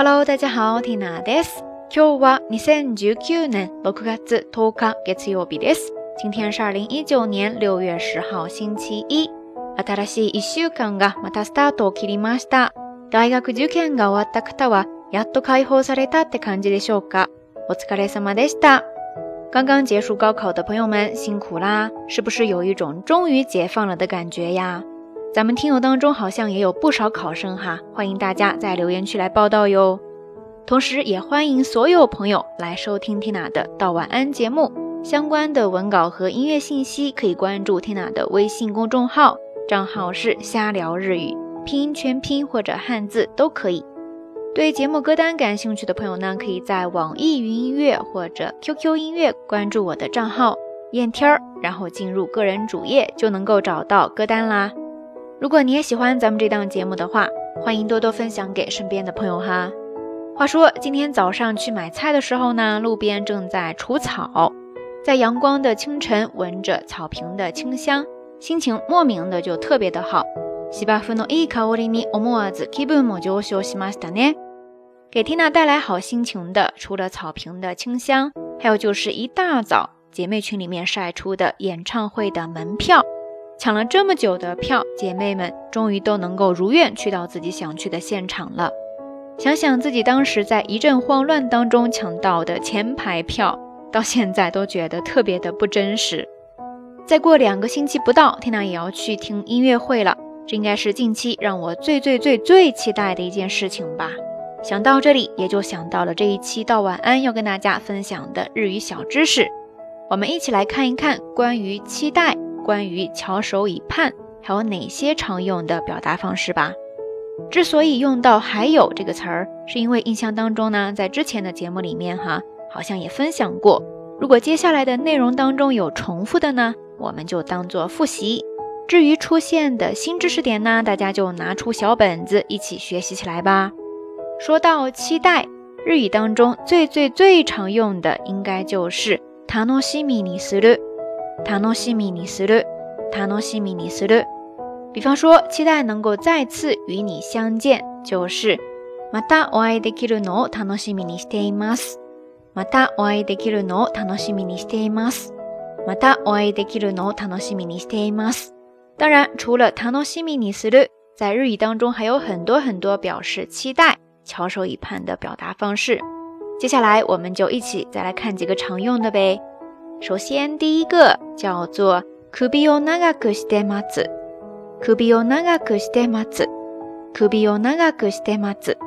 Hello，大家好、ティナです。今日は2019年6月10日月曜日です。今天是2019年6月10号星期一。新しい1週間がまたスタートを切りました。大学受験が終わった方は、やっと解放されたって感じでしょうか。お疲れ様でした。刚刚结束高考的朋友们辛苦啦！是不是有一种终于解放了的感觉呀？咱们听友当中好像也有不少考生哈，欢迎大家在留言区来报道哟。同时，也欢迎所有朋友来收听 Tina 的《道晚安》节目。相关的文稿和音乐信息可以关注 Tina 的微信公众号，账号是“瞎聊日语”，拼音全拼或者汉字都可以。对节目歌单感兴趣的朋友呢，可以在网易云音乐或者 QQ 音乐关注我的账号“燕天儿”，然后进入个人主页就能够找到歌单啦。如果你也喜欢咱们这档节目的话，欢迎多多分享给身边的朋友哈。话说今天早上去买菜的时候呢，路边正在除草，在阳光的清晨，闻着草坪的清香，心情莫名的就特别的好。给 Tina 带来好心情的，除了草坪的清香，还有就是一大早姐妹群里面晒出的演唱会的门票。抢了这么久的票，姐妹们终于都能够如愿去到自己想去的现场了。想想自己当时在一阵慌乱当中抢到的前排票，到现在都觉得特别的不真实。再过两个星期不到，天娜也要去听音乐会了。这应该是近期让我最最最最期待的一件事情吧。想到这里，也就想到了这一期到晚安要跟大家分享的日语小知识。我们一起来看一看关于期待。关于翘首以盼，还有哪些常用的表达方式吧？之所以用到“还有”这个词儿，是因为印象当中呢，在之前的节目里面哈，好像也分享过。如果接下来的内容当中有重复的呢，我们就当做复习；至于出现的新知识点呢，大家就拿出小本子一起学习起来吧。说到期待，日语当中最最最常用的应该就是“タノシミニスル”。楽しみにする。楽しみにする。比方说，期待能够再次与你相见，就是またお会いできるのを楽しみにしています。またお会いできるのを楽しみにしています。またお会いできるのを楽しみにしています。当然，除了楽しみにする，在日语当中还有很多很多表示期待、翘首以盼的表达方式。接下来，我们就一起再来看几个常用的呗。首先，第一个叫做“首尾要 u 长，等待马子”。首尾要拉长，等待马子。首尾要拉长，等待马子。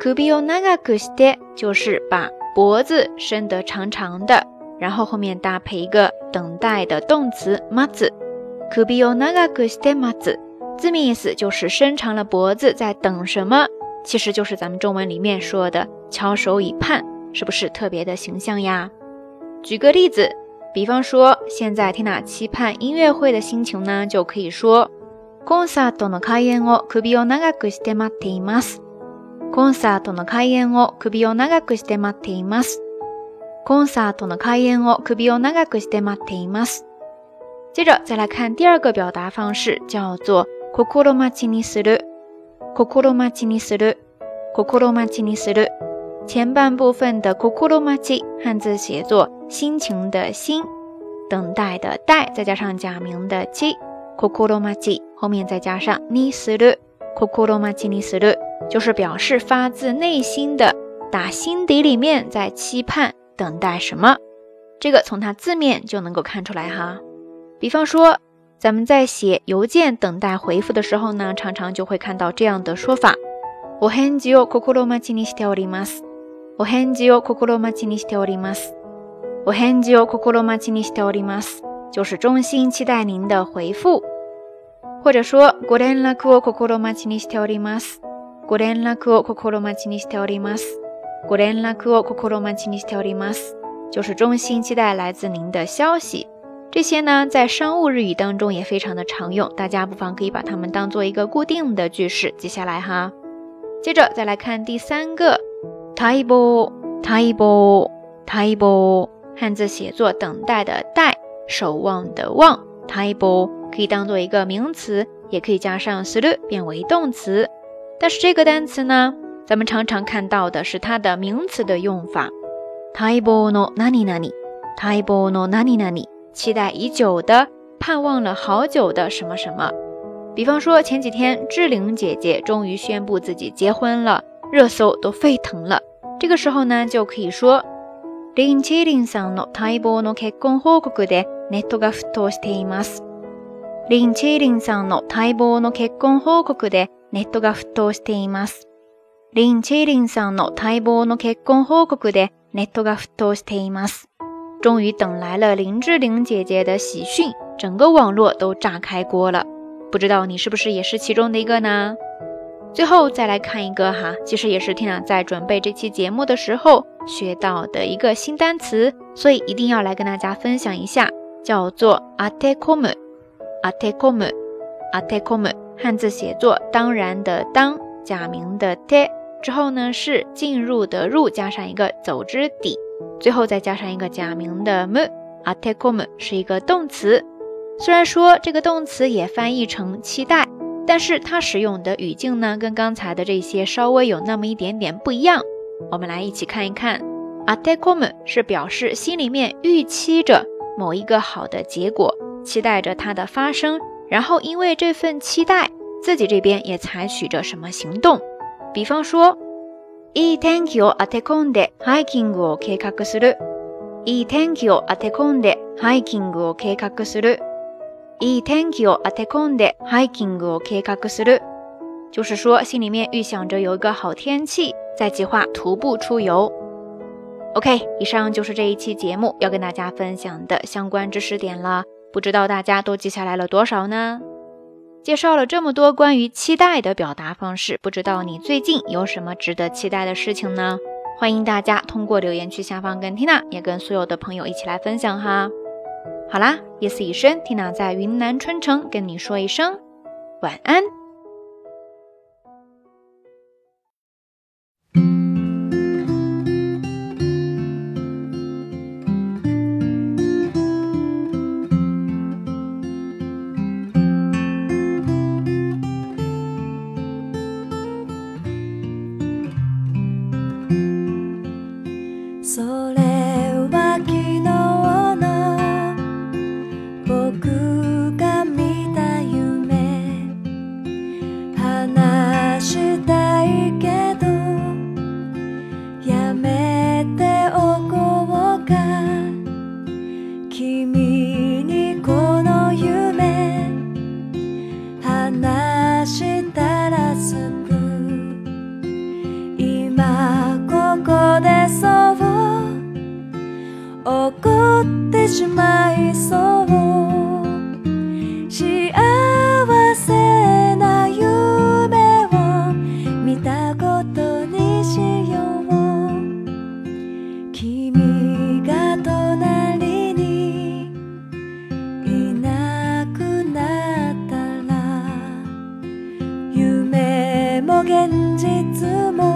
首尾要拉长，等待就是把脖子伸得长长的，然后后面搭配一个等待的动词“马子”。首尾要拉长，m 待马子。字面意思就是伸长了脖子在等什么，其实就是咱们中文里面说的“翘首以盼”，是不是特别的形象呀？举个例子。比方说，现在缇娜期盼音乐会的心情呢，就可以说コンサートの開演を首を長くして待っています。コンサートの開演を首を長くして待っています。コンサートの開演を首を長くして待っています。接着再来看第二个表达方式，叫做心待ちにする。心待ちにする。心待ちにする。前半部分的 k u k u r o m a h i 汉字写作“心情”的心，等待的待，再加上假名的 j k u k u r o m a h i 后面再加上 nisuru k u k u r o m a h i nisuru，就是表示发自内心的、打心底里面在期盼等待什么。这个从它字面就能够看出来哈。比方说，咱们在写邮件等待回复的时候呢，常常就会看到这样的说法：我很久 kukuromaji nisurimas。お返事を心待ちにしております。お返事を心待ちにしております。就是衷心期待您的回复。或者说、ご連絡を心待ちにしております。ご連絡を心待ちにしております。ご連絡を心待ちにしております。就是衷心期待来自您的消息。这些呢，在商务日语当中也非常的常用，大家不妨可以把它们当做一个固定的句式记下来哈。接着再来看第三个。待 b l 待 t a 待 l e 汉字写作等待的待，守望的望。待 l e 可以当做一个名词，也可以加上する变为动词。但是这个单词呢，咱们常常看到的是它的名词的用法。待一波呢？哪里哪里？待一 n i n 里哪里？期待已久的，盼望了好久的什么什么？比方说前几天志玲姐姐终于宣布自己结婚了。热搜都沸腾了，这个时候呢，就可以说林志玲さんの待望の結婚報告でネットが沸騰しています。林志玲さんの待望の結婚報告でネットが沸騰しています。林志玲さんの待望の結婚報告でネットが沸騰しています。终于等来了林志玲姐姐的喜讯，整个网络都炸开锅了。不知道你是不是也是其中的一个呢？最后再来看一个哈，其实也是天朗在准备这期节目的时候学到的一个新单词，所以一定要来跟大家分享一下，叫做 atekomi，atekomi，atekomi，汉字写作当然的当假名的 te 之后呢是进入的入加上一个走之底，最后再加上一个假名的 mu，atekomi 是一个动词，虽然说这个动词也翻译成期待。但是它使用的语境呢，跟刚才的这些稍微有那么一点点不一样。我们来一起看一看 a t e k o m u 是表示心里面预期着某一个好的结果，期待着它的发生，然后因为这份期待，自己这边也采取着什么行动。比方说，itanki o a t e k o n d e hikingu o keikaku suru。itanki o a t e k o n d e hikingu o keikaku suru。い天気を待つことで、ハイキングを計画する。就是说，心里面预想着有一个好天气，在计划徒步出游。OK，以上就是这一期节目要跟大家分享的相关知识点了。不知道大家都记下来了多少呢？介绍了这么多关于期待的表达方式，不知道你最近有什么值得期待的事情呢？欢迎大家通过留言区下方跟缇娜，也跟所有的朋友一起来分享哈。好啦，夜色已深缇娜在云南春城跟你说一声晚安。現実も